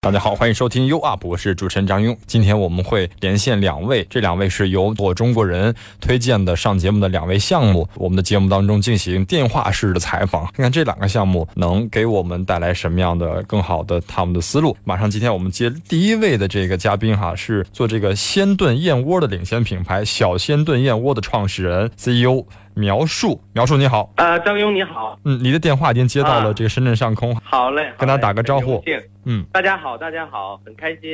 大家好，欢迎收听 U Up，我是主持人张庸。今天我们会连线两位，这两位是由我中国人推荐的上节目的两位项目。我们的节目当中进行电话式的采访，看看这两个项目能给我们带来什么样的更好的他们的思路。马上，今天我们接第一位的这个嘉宾哈，是做这个鲜炖燕窝的领先品牌小鲜炖燕窝的创始人 CEO。苗树，苗树你好，呃，张勇你好，嗯，你的电话已经接到了这个深圳上空，好嘞，跟他打个招呼，嗯，大家好，大家好，很开心，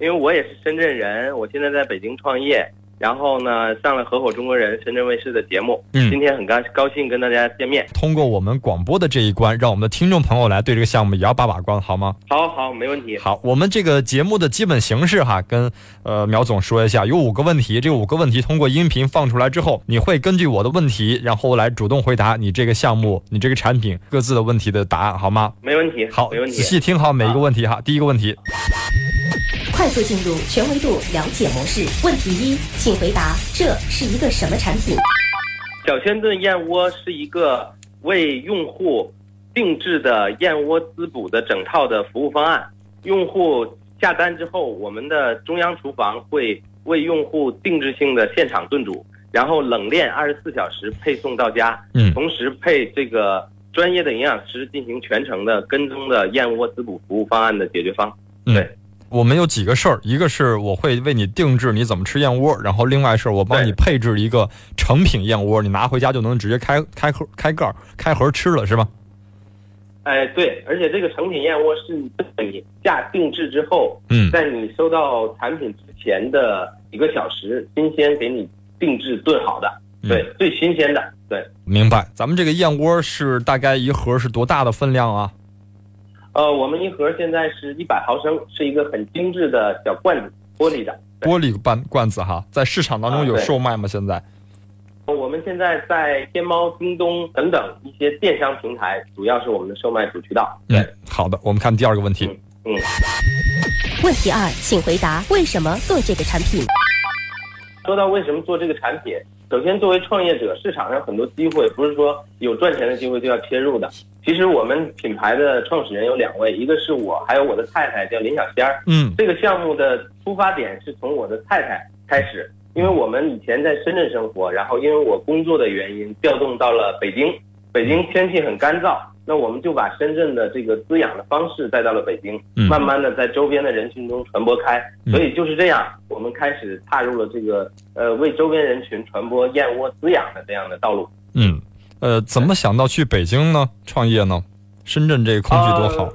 因为我也是深圳人，我现在在北京创业。然后呢，上了合伙中国人深圳卫视的节目。嗯，今天很高高兴跟大家见面。通过我们广播的这一关，让我们的听众朋友来对这个项目也要把把关，好吗？好，好，没问题。好，我们这个节目的基本形式哈，跟呃苗总说一下，有五个问题。这五个问题通过音频放出来之后，你会根据我的问题，然后来主动回答你这个项目、你这个产品各自的问题的答案，好吗？没问题。好，没问题。仔细听好每一个问题哈。第一个问题。快速进入全维度了解模式。问题一，请回答这是一个什么产品？小鲜炖燕窝是一个为用户定制的燕窝滋补的整套的服务方案。用户下单之后，我们的中央厨房会为用户定制性的现场炖煮，然后冷链二十四小时配送到家。嗯，同时配这个专业的营养师进行全程的跟踪的燕窝滋补服务方案的解决方。对。我们有几个事儿，一个是我会为你定制你怎么吃燕窝，然后另外是我帮你配置一个成品燕窝，你拿回家就能直接开开盒、开盖、开盒吃了，是吧？哎，对，而且这个成品燕窝是你下定制之后，嗯，在你收到产品之前的几个小时，新鲜给你定制炖好的，对，最新鲜的，对。明白。咱们这个燕窝是大概一盒是多大的分量啊？呃，我们一盒现在是一百毫升，是一个很精致的小罐子，玻璃的。玻璃罐罐子哈，在市场当中有售卖吗？现在？我们现在在天猫、京东等等一些电商平台，主要是我们的售卖主渠道。对，好的，我们看第二个问题。嗯。问题二，请回答为什么做这个产品？说到为什么做这个产品？首先，作为创业者，市场上很多机会不是说有赚钱的机会就要切入的。其实我们品牌的创始人有两位，一个是我，还有我的太太叫林小仙儿。嗯，这个项目的出发点是从我的太太开始，因为我们以前在深圳生活，然后因为我工作的原因调动到了北京，北京天气很干燥。那我们就把深圳的这个滋养的方式带到了北京，慢慢的在周边的人群中传播开，所以就是这样，我们开始踏入了这个呃为周边人群传播燕窝滋养的这样的道路。嗯，呃，怎么想到去北京呢？创业呢？深圳这个空气多好。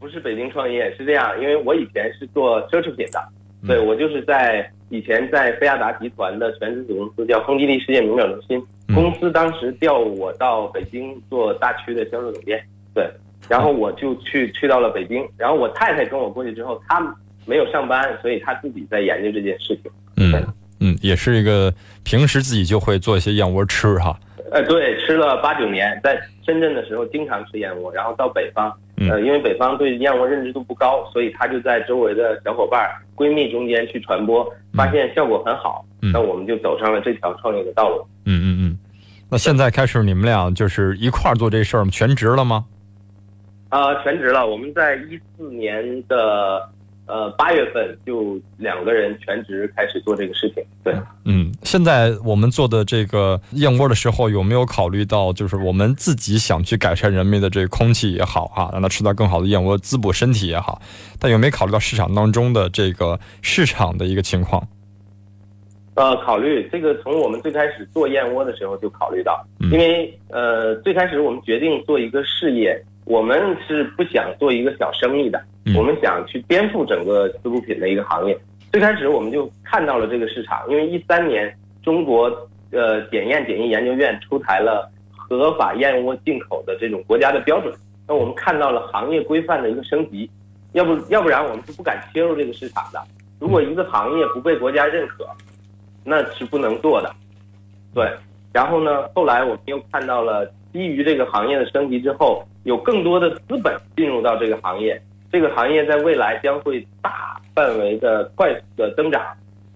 不是北京创业是这样，因为我以前是做奢侈品的，对我就是在以前在菲亚达集团的全资子公司叫亨吉利世界名表中心。公司当时调我到北京做大区的销售总监，对，然后我就去去到了北京，然后我太太跟我过去之后，她没有上班，所以她自己在研究这件事情。嗯嗯，也是一个平时自己就会做一些燕窝吃哈。呃，对，吃了八九年，在深圳的时候经常吃燕窝，然后到北方，呃，因为北方对燕窝认知度不高，所以她就在周围的小伙伴、闺蜜中间去传播，发现效果很好，那我们就走上了这条创业的道路。那现在开始，你们俩就是一块儿做这事儿吗？全职了吗？啊，全职了。我们在一四年的呃八月份就两个人全职开始做这个事情。对，嗯，现在我们做的这个燕窝的时候，有没有考虑到，就是我们自己想去改善人民的这个空气也好啊，让他吃到更好的燕窝，滋补身体也好，但有没有考虑到市场当中的这个市场的一个情况？呃，考虑这个从我们最开始做燕窝的时候就考虑到，因为呃最开始我们决定做一个事业，我们是不想做一个小生意的，我们想去颠覆整个滋补品的一个行业。最开始我们就看到了这个市场，因为一三年中国呃检验检疫研究院出台了合法燕窝进口的这种国家的标准，那我们看到了行业规范的一个升级，要不要不然我们是不敢切入这个市场的。如果一个行业不被国家认可。那是不能做的，对。然后呢，后来我们又看到了，基于这个行业的升级之后，有更多的资本进入到这个行业，这个行业在未来将会大范围的快速的增长。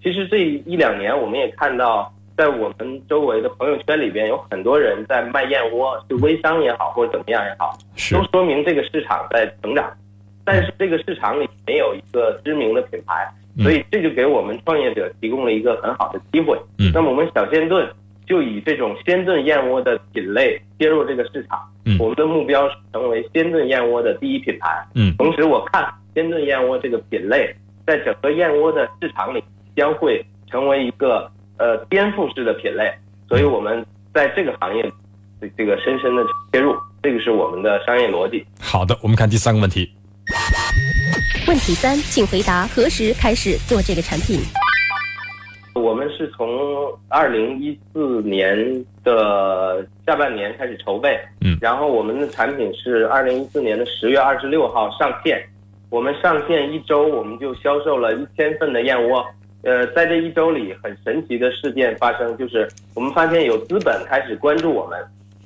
其实这一两年，我们也看到，在我们周围的朋友圈里边，有很多人在卖燕窝，是微商也好，或者怎么样也好，都说明这个市场在成长。但是这个市场里没有一个知名的品牌，嗯所以这就给我们创业者提供了一个很好的机会。嗯那么我们小鲜炖就以这种鲜炖燕窝的品类切入这个市场，嗯我们的目标是成为鲜炖燕窝的第一品牌。嗯同时，我看鲜炖燕窝这个品类在整个燕窝的市场里将会成为一个呃颠覆式的品类，所以我们在这个行业这这个深深的切入，这个是我们的商业逻辑。好的，我们看第三个问题。问题三，请回答何时开始做这个产品？我们是从二零一四年的下半年开始筹备，嗯然后我们的产品是二零一四年的十月二十六号上线，我们上线一周我们就销售了一千份的燕窝。呃，在这一周里，很神奇的事件发生，就是我们发现有资本开始关注我们，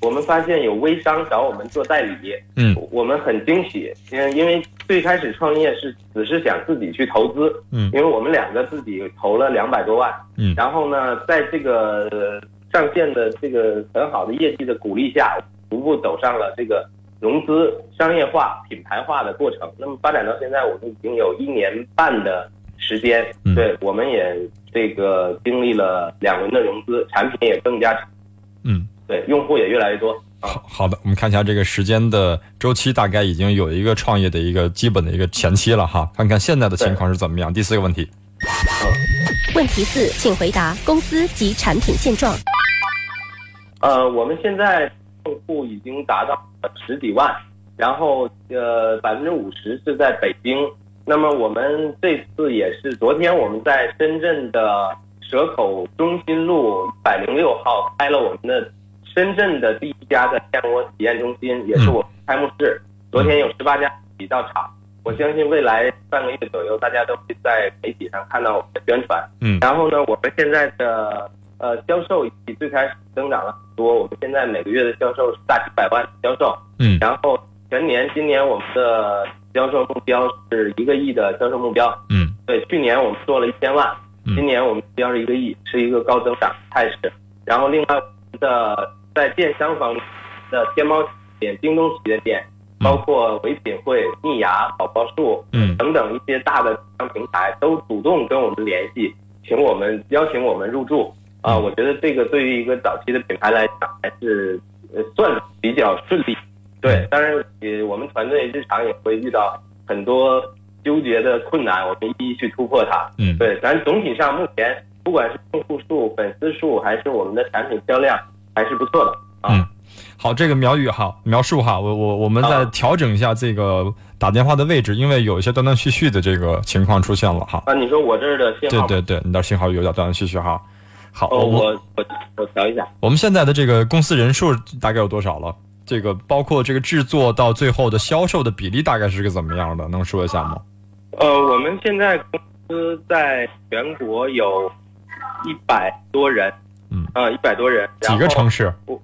我们发现有微商找我们做代理，嗯。我们很惊喜，因为因为最开始创业是只是想自己去投资，嗯。因为我们两个自己投了两百多万，嗯。然后呢，在这个呃上线的这个很好的业绩的鼓励下，逐步走上了这个融资、商业化、品牌化的过程。那么发展到现在，我们已经有一年半的时间，嗯。对，我们也这个经历了两轮的融资，产品也更加嗯，对，用户也越来越多啊。好好的，我们看一下这个时间的周期，大概已经有一个创业的一个基本的一个前期了哈。看看现在的情况是怎么样。第四个问题，问题四，请回答公司及产品现状。呃，我们现在用户已经达到了十几万，然后呃百分之五十是在北京。那么我们这次也是昨天我们在深圳的蛇口中心路一百零六号开了我们的深圳的第一家的燕窝体验中心，也是我们开幕式。昨天有十八家媒体到场，我相信未来半个月左右，大家都会在媒体上看到我们的宣传。嗯然后呢，我们现在的呃销售已经最开始增长了很多，我们现在每个月的销售是大几百万的销售，嗯然后全年今年我们的销售目标是一个亿的销售目标。嗯对，去年我们做了一千万，嗯今年我们目标是一个亿，是一个高增长态势。然后另外我们的在电商方面的天猫旗舰店、京东旗舰店，包括唯品会、蜜芽、宝宝树，嗯。等等一些大的电商平台都主动跟我们联系，请我们邀请我们入驻。啊、嗯。我觉得这个对于一个早期的品牌来讲，还是呃算比较顺利。对，当然也我们团队日常也会遇到很多纠结的困难，我们一一去突破它。嗯，对，咱总体上目前不管是用户数、粉丝数，还是我们的产品销量，还是不错的啊。嗯好，这个苗语哈，描述哈，我我我们再啊调整一下这个打电话的位置，因为有一些断断续续的这个情况出现了哈。啊，你说我这儿的信号，对对对，你的信号有点断断续续哈。好，我我我调一下。我们现在的这个公司人数大概有多少了？这个包括这个制作到最后的销售的比例大概是个怎么样的？能说一下吗？呃，我们现在公司在全国有一百多人，嗯，啊，一百多人，几个城市？不？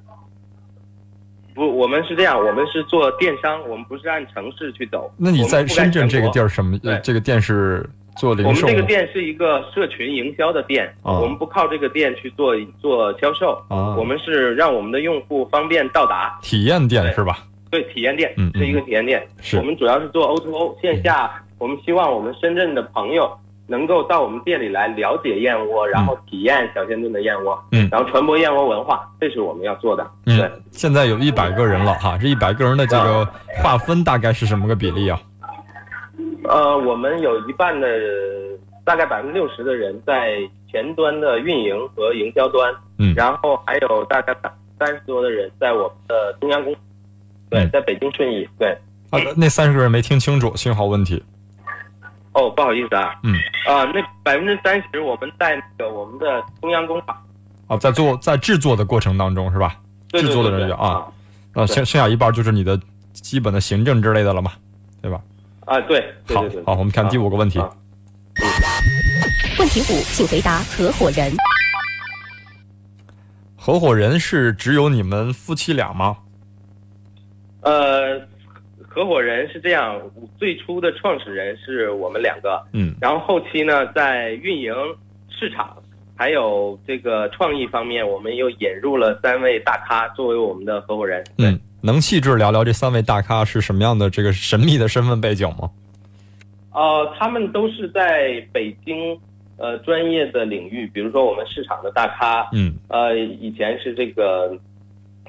不，我们是这样，我们是做电商，我们不是按城市去走。那你在深圳这个地儿，什么？呃这个店是做我们零售吗？这个店是一个社群营销的店，哦我们不靠这个店去做做销售，啊我们是让我们的用户方便到达。体验店是吧？对，体验店是一个体验店。是我们主要是做 O to O 线下，我们希望我们深圳的朋友能够到我们店里来了解燕窝，然后体验小鲜炖的燕窝，嗯然后传播燕窝文化，这是我们要做的。对嗯，，现在有一百个人了哈，这一百个人的这个划分大概是什么个比例啊？呃，我们有一半的大概百分之六十的人在前端的运营和营销端，嗯然后还有大概三十多的人在我们的中央公，对嗯，在北京顺义，对。啊，那三十个人没听清楚，信号问题。哦，不好意思啊，嗯，啊、那百分之三十我们在那个我们的中央工厂，啊，在做在制作的过程当中是吧？对对制作的人员啊，啊，剩剩下一半就是你的基本的行政之类的了嘛，对吧？啊，对对好好，我们看第五个问题。啊问题五，请回答合伙人。合伙人是只有你们夫妻俩吗？呃，合伙人是这样，最初的创始人是我们两个，嗯然后后期呢，在运营、市场还有这个创意方面，我们又引入了三位大咖作为我们的合伙人。对，嗯，能细致聊聊这三位大咖是什么样的这个神秘的身份背景吗？呃，他们都是在北京呃专业的领域，比如说我们市场的大咖，嗯，呃，以前是这个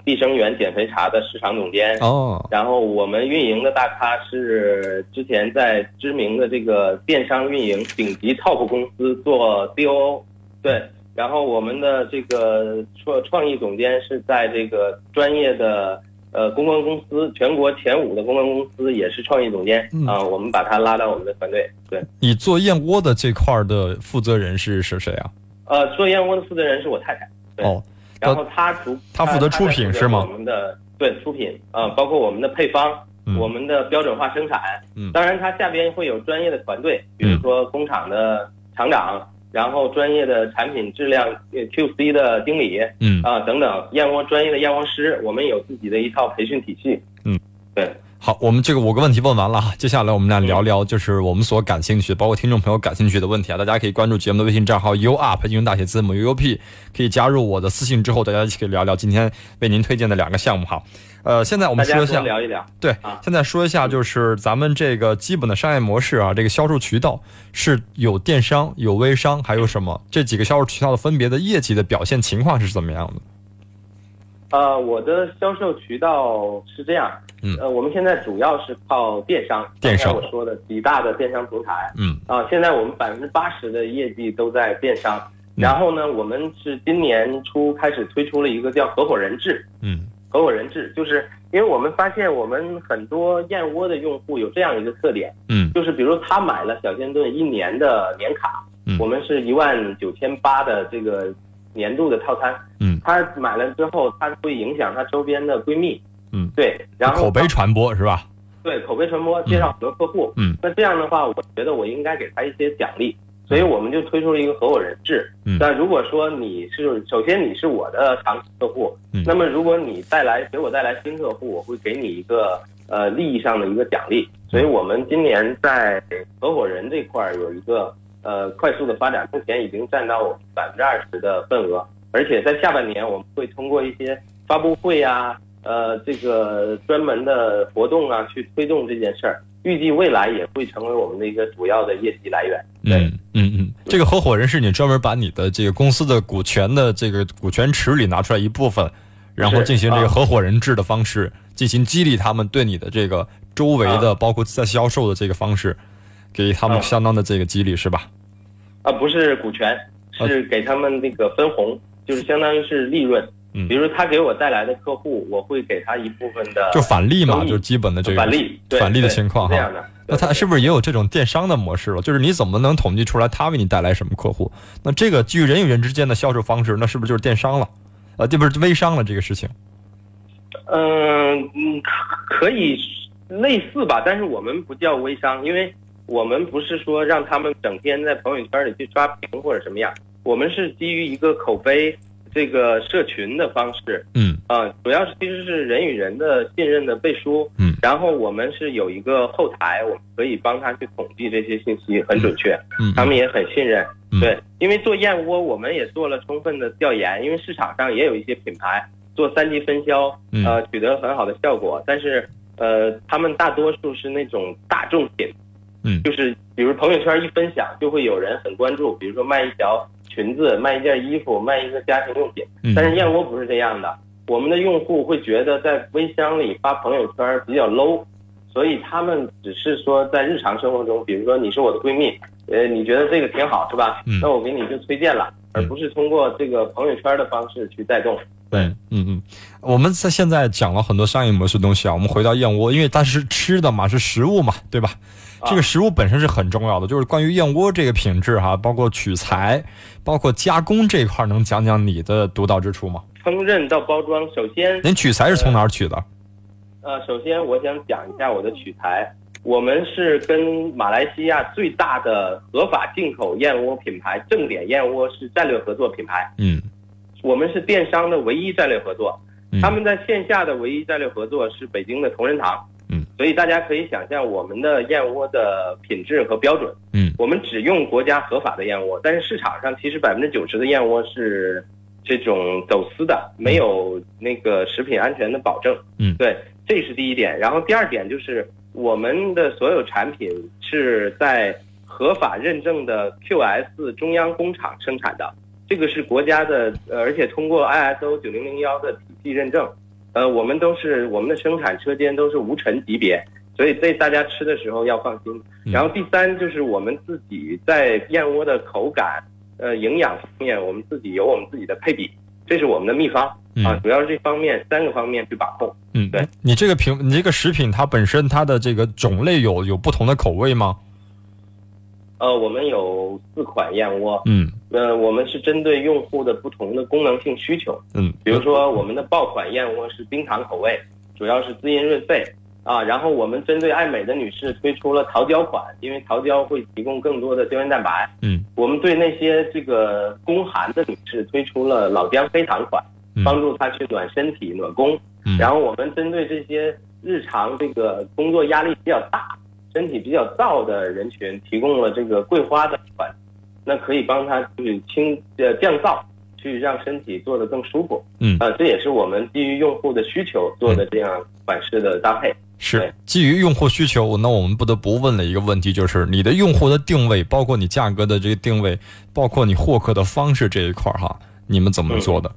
碧生源减肥茶的市场总监，哦，然后我们运营的大咖是之前在知名的这个电商运营顶级 top 公司做 DOO，对，然后我们的这个创创意总监是在这个专业的呃公关公司，全国前五的公关公司也是创意总监。嗯。啊、我们把他拉到我们的团队，对，你做燕窝的这块儿的负责人是是谁啊？呃，做燕窝的负责人是我太太，对。哦，然后他主他负责出品是吗我们的对出品啊、包括我们的配方。嗯我们的标准化生产，嗯当然他下边会有专业的团队，比如说工厂的厂长，然后专业的产品质量呃 QC 的经理嗯，啊、等等，燕窝专业的燕窝师，我们有自己的一套培训体系。嗯，对，好，我们这个五个问题问完了哈，接下来我们来聊聊就是我们所感兴趣，包括听众朋友感兴趣的问题啊。大家可以关注节目的微信账号 U Up 英文大写字母 U U P，可以加入我的私信之后，大家一起可以聊聊今天为您推荐的两个项目哈。呃，现在我们说一下，聊一聊。对啊，现在说一下就是咱们这个基本的商业模式啊，这个销售渠道是有电商、有微商，还有什么？这几个销售渠道的分别的业绩的表现情况是怎么样的？呃，我的销售渠道是这样，嗯呃，我们现在主要是靠电商，电商我说的几大的电商平台，嗯啊，现在我们百分之八十的业绩都在电商。嗯然后呢，我们是今年初开始推出了一个叫合伙人制。嗯合伙人制就是因为我们发现我们很多燕窝的用户有这样一个特点，嗯就是比如他买了小仙炖一年的年卡，嗯我们是一万九千八的这个年度的套餐，嗯。他买了之后，他会影响他周边的闺蜜，嗯，对，然后口碑传播是吧？对口碑传播，介绍很多客户。嗯，那这样的话，我觉得我应该给他一些奖励，所以我们就推出了一个合伙人制。嗯。但如果说你是首先你是我的长期客户，嗯。那么如果你带来给我带来新客户，我会给你一个呃利益上的一个奖励。所以我们今年在合伙人这块儿有一个呃快速的发展，目前已经占到我们百分之二十的份额，而且在下半年我们会通过一些发布会啊。呃，这个专门的活动啊，去推动这件事儿，预计未来也会成为我们的一个主要的业绩来源。对，嗯嗯嗯，这个合伙人是你专门把你的这个公司的股权的这个股权池里拿出来一部分，然后进行这个啊合伙人制的方式，进行激励他们对你的这个周围的，包括在销售的这个方式，给他们啊相当的这个激励，是吧？啊，不是股权，是给他们那个分红，就是相当于是利润。嗯比如他给我带来的客户，我会给他一部分的就返利嘛，就基本的这个返利，对返利的情况哈。这样的。那他是不是也有这种电商的模式了？就是你怎么能统计出来他为你带来什么客户？那这个基于人与人之间的销售方式，那是不是就是电商了？呃，这不是微商了这个事情。嗯嗯，可可以类似吧，但是我们不叫微商，因为我们不是说让他们整天在朋友圈里去刷屏或者什么样，我们是基于一个口碑这个社群的方式，嗯。啊，主要是其实是人与人的信任的背书，嗯，然后我们是有一个后台，我们可以帮他去统计这些信息，很准确，嗯，他们也很信任，嗯。对，因为做燕窝我们也做了充分的调研，因为市场上也有一些品牌做三级分销，嗯。呃，取得很好的效果，但是呃，他们大多数是那种大众品，嗯就是比如朋友圈一分享，就会有人很关注，比如说卖一条裙子、卖一件衣服、卖一个家庭用品。嗯但是燕窝不是这样的，我们的用户会觉得在微商里发朋友圈比较 low，所以他们只是说在日常生活中，比如说你是我的闺蜜，呃，你觉得这个挺好是吧？嗯那我给你就推荐了，而不是通过这个朋友圈的方式去带动。对嗯嗯嗯，我们在现在讲了很多商业模式东西啊，我们回到燕窝，因为它是吃的嘛，是食物嘛，对吧？啊这个食物本身是很重要的，就是关于燕窝这个品质哈，包括取材，包括加工这一块，能讲讲你的独到之处吗？烹饪到包装，首先您取材是从哪儿取的？呃，首先我想讲一下我的取材。我们是跟马来西亚最大的合法进口燕窝品牌正点燕窝是战略合作品牌，嗯我们是电商的唯一战略合作。嗯他们在线下的唯一战略合作是北京的同仁堂。嗯，所以大家可以想象我们的燕窝的品质和标准。嗯，我们只用国家合法的燕窝，但是市场上其实百分之九十的燕窝是这种走私的，没有那个食品安全的保证。嗯对，这是第一点。然后第二点就是我们的所有产品是在合法认证的 QS 中央工厂生产的，这个是国家的，呃，而且通过 ISO 九零零幺的体系认证。呃，我们都是我们的生产车间都是无尘级别，所以对大家吃的时候要放心。然后第三就是我们自己在燕窝的口感、呃营养方面，我们自己有我们自己的配比，这是我们的秘方啊，主要是这方面三个方面去把控。嗯，对你这个品，你这个食品它本身它的这个种类有有不同的口味吗？呃，我们有四款燕窝，嗯，呃，我们是针对用户的不同的功能性需求，嗯，比如说我们的爆款燕窝是冰糖口味，主要是滋阴润肺啊。然后我们针对爱美的女士推出了桃胶款，因为桃胶会提供更多的胶原蛋白。嗯，我们对那些这个宫寒的女士推出了老姜黑糖款，帮助她去暖身体、暖宫。嗯，然后我们针对这些日常这个工作压力比较大。身体比较燥的人群提供了这个桂花的款，那可以帮他去清呃降噪，去让身体做得更舒服。嗯，啊，这也是我们基于用户的需求做的这样款式的搭配。是基于用户需求，那我们不得不问的一个问题就是，你的用户的定位，包括你价格的这个定位，包括你获客的方式这一块儿哈，你们怎么做的？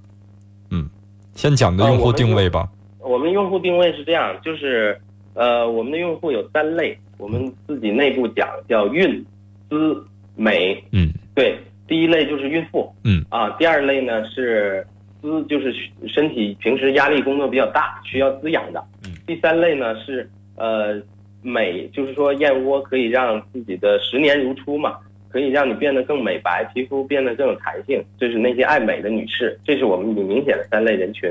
嗯，先讲的用户定位吧。我们用户定位是这样，就是呃，我们的用户有三类。我们自己内部讲叫运、资、美，嗯，对，第一类就是孕妇，嗯。啊，第二类呢是滋，就是身体平时压力工作比较大，需要滋养的，嗯，第三类呢是呃美，就是说燕窝可以让自己的十年如初嘛，可以让你变得更美白，皮肤变得更有弹性，这是那些爱美的女士，这是我们明显的三类人群，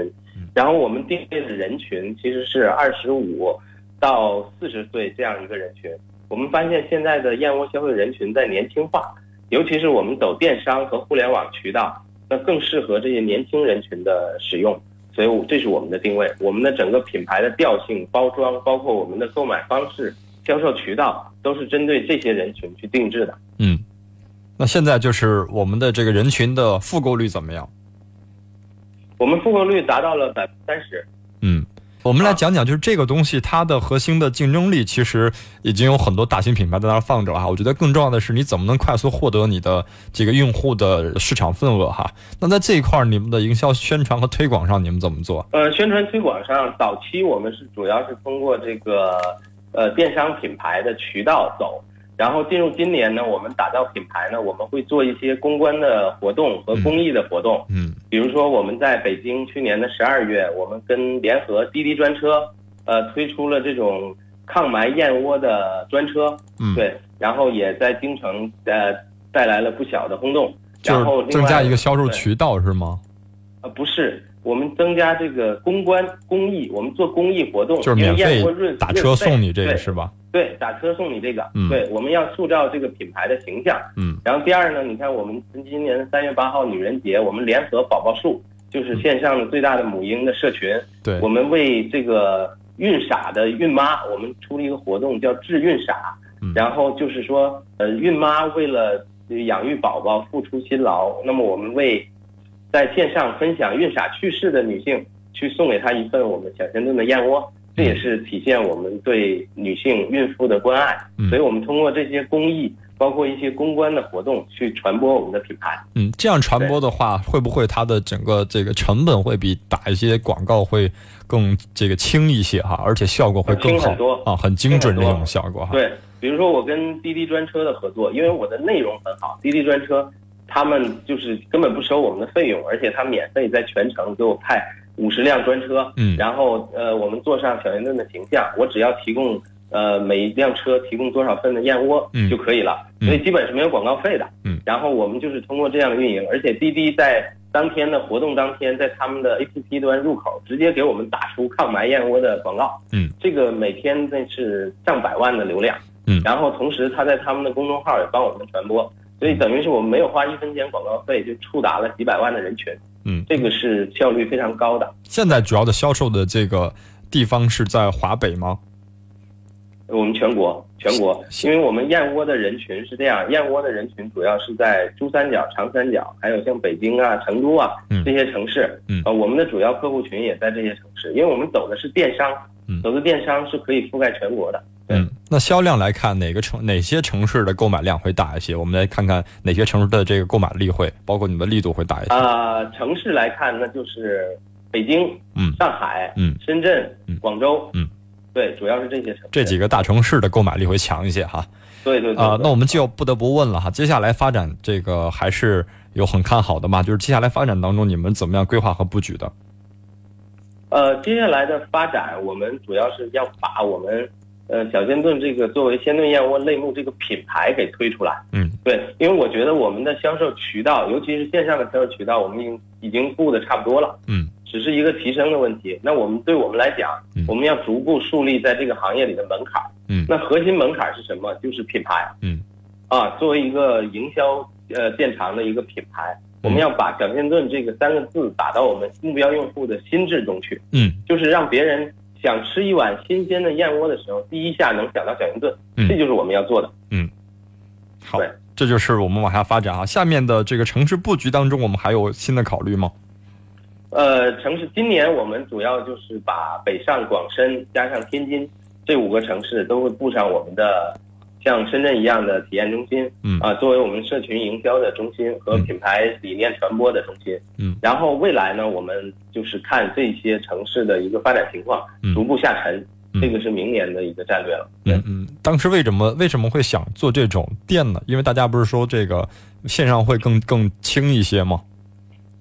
然后我们定位的人群其实是二十五。到四十岁这样一个人群，我们发现现在的燕窝消费人群在年轻化，尤其是我们走电商和互联网渠道，那更适合这些年轻人群的使用。所以，这是我们的定位。我们的整个品牌的调性、包装，包括我们的购买方式、销售渠道，都是针对这些人群去定制的。嗯，那现在就是我们的这个人群的复购率怎么样？我们复购率达到了百分之三十。嗯。我们来讲讲，就是这个东西它的核心的竞争力，其实已经有很多大型品牌在那儿放着了哈。我觉得更重要的是，你怎么能快速获得你的这个用户的市场份额哈？那在这一块，你们的营销宣传和推广上，你们怎么做？呃，宣传推广上，早期我们是主要是通过这个呃电商品牌的渠道走。然后进入今年呢，我们打造品牌呢，我们会做一些公关的活动和公益的活动。嗯，比如说我们在北京去年的十二月，我们跟联合滴滴专车，呃，推出了这种抗霾燕窝的专车。嗯，对，然后也在京城呃带来了不小的轰动。然后增加一个销售渠道是吗？呃，不是，我们增加这个公关公益，我们做公益活动，就是免费打车送你这个是吧？对，打车送你这个，嗯，对，我们要塑造这个品牌的形象，嗯，然后第二呢，你看我们今年三月八号女人节，我们联合宝宝树，就是线上的最大的母婴的社群，对，我们为这个孕傻的孕妈，我们出了一个活动叫治孕傻，然后就是说，呃，孕妈为了养育宝宝付出辛劳，那么我们为在线上分享孕傻趣事的女性，去送给她一份我们小鲜炖的燕窝。这也是体现我们对女性孕妇的关爱，所以我们通过这些公益，包括一些公关的活动，去传播我们的品牌。嗯，这样传播的话，会不会它的整个这个成本会比打一些广告会更这个轻一些哈？而且效果会更好啊，很精准这种效果哈。对，比如说我跟滴滴专车的合作，因为我的内容很好，滴滴专车他们就是根本不收我们的费用，而且他免费在全程给我派。五十辆专车，嗯，然后呃，我们坐上小圆炖的形象，我只要提供呃每一辆车提供多少份的燕窝就可以了，所以基本是没有广告费的，嗯，然后我们就是通过这样的运营，而且滴滴在当天的活动当天，在他们的 APP 端入口直接给我们打出抗霾燕窝的广告，嗯，这个每天那是上百万的流量，嗯，然后同时他在他们的公众号也帮我们传播，所以等于是我们没有花一分钱广告费就触达了几百万的人群。嗯，这个是效率非常高的。现在主要的销售的这个地方是在华北吗？我们全国，全国，因为我们燕窝的人群是这样，燕窝的人群主要是在珠三角、长三角，还有像北京啊、成都啊这些城市。嗯，呃，我们的主要客户群也在这些城市，因为我们走的是电商，嗯，走的电商是可以覆盖全国的。嗯，那销量来看，哪个城哪些城市的购买量会大一些？我们来看看哪些城市的这个购买力会，包括你们的力度会大一些。啊、城市来看，那就是北京、嗯上海、嗯深圳、嗯广州，嗯，对，主要是这些城市。这几个大城市的购买力会强一些哈。对对对啊、对那我们就不得不问了哈，接下来发展这个还是有很看好的嘛？就是接下来发展当中，你们怎么样规划和布局的？呃，接下来的发展，我们主要是要把我们呃小鲜炖这个作为鲜炖燕窝类目这个品牌给推出来。嗯，对，因为我觉得我们的销售渠道，尤其是线上的销售渠道，我们已经已经布的差不多了。嗯，只是一个提升的问题。那我们对我们来讲嗯，我们要逐步树立在这个行业里的门槛。嗯那核心门槛是什么？就是品牌。嗯，啊，作为一个营销呃建长的一个品牌，嗯我们要把小仙炖这个三个字打到我们目标用户的心智中去。嗯就是让别人想吃一碗新鲜的燕窝的时候，第一下能想到小仙炖，嗯这就是我们要做的。嗯好，这就是我们往下发展啊。下面的这个城市布局当中，我们还有新的考虑吗？呃，城市今年我们主要就是把北上广深加上天津这五个城市都会布上我们的像深圳一样的体验中心，嗯啊、作为我们社群营销的中心和嗯品牌理念传播的中心，嗯，然后未来呢，我们就是看这些城市的一个发展情况，嗯逐步下沉，嗯这个是明年的一个战略了。嗯嗯，当时为什么为什么会想做这种店呢？因为大家不是说这个线上会更更轻一些吗？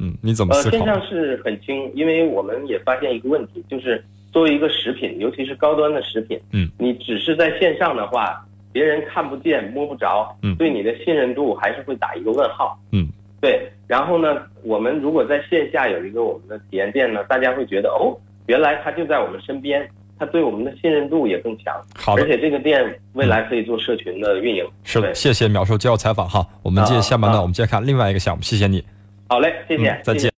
嗯，你怎么呃，思考？线上是很轻，因为我们也发现一个问题，就是作为一个食品，尤其是高端的食品，嗯，你只是在线上的话，别人看不见摸不着，嗯对你的信任度还是会打一个问号，嗯，对。然后呢，我们如果在线下有一个我们的体验店呢，大家会觉得哦，原来他就在我们身边，他对我们的信任度也更强，好的而，且这个店未来可以做社群的运营。是的，谢谢秒叔接受采访哈。我们接啊下面呢，啊我们接着看另外一个项目，谢谢你，好嘞，谢谢，嗯再见谢谢。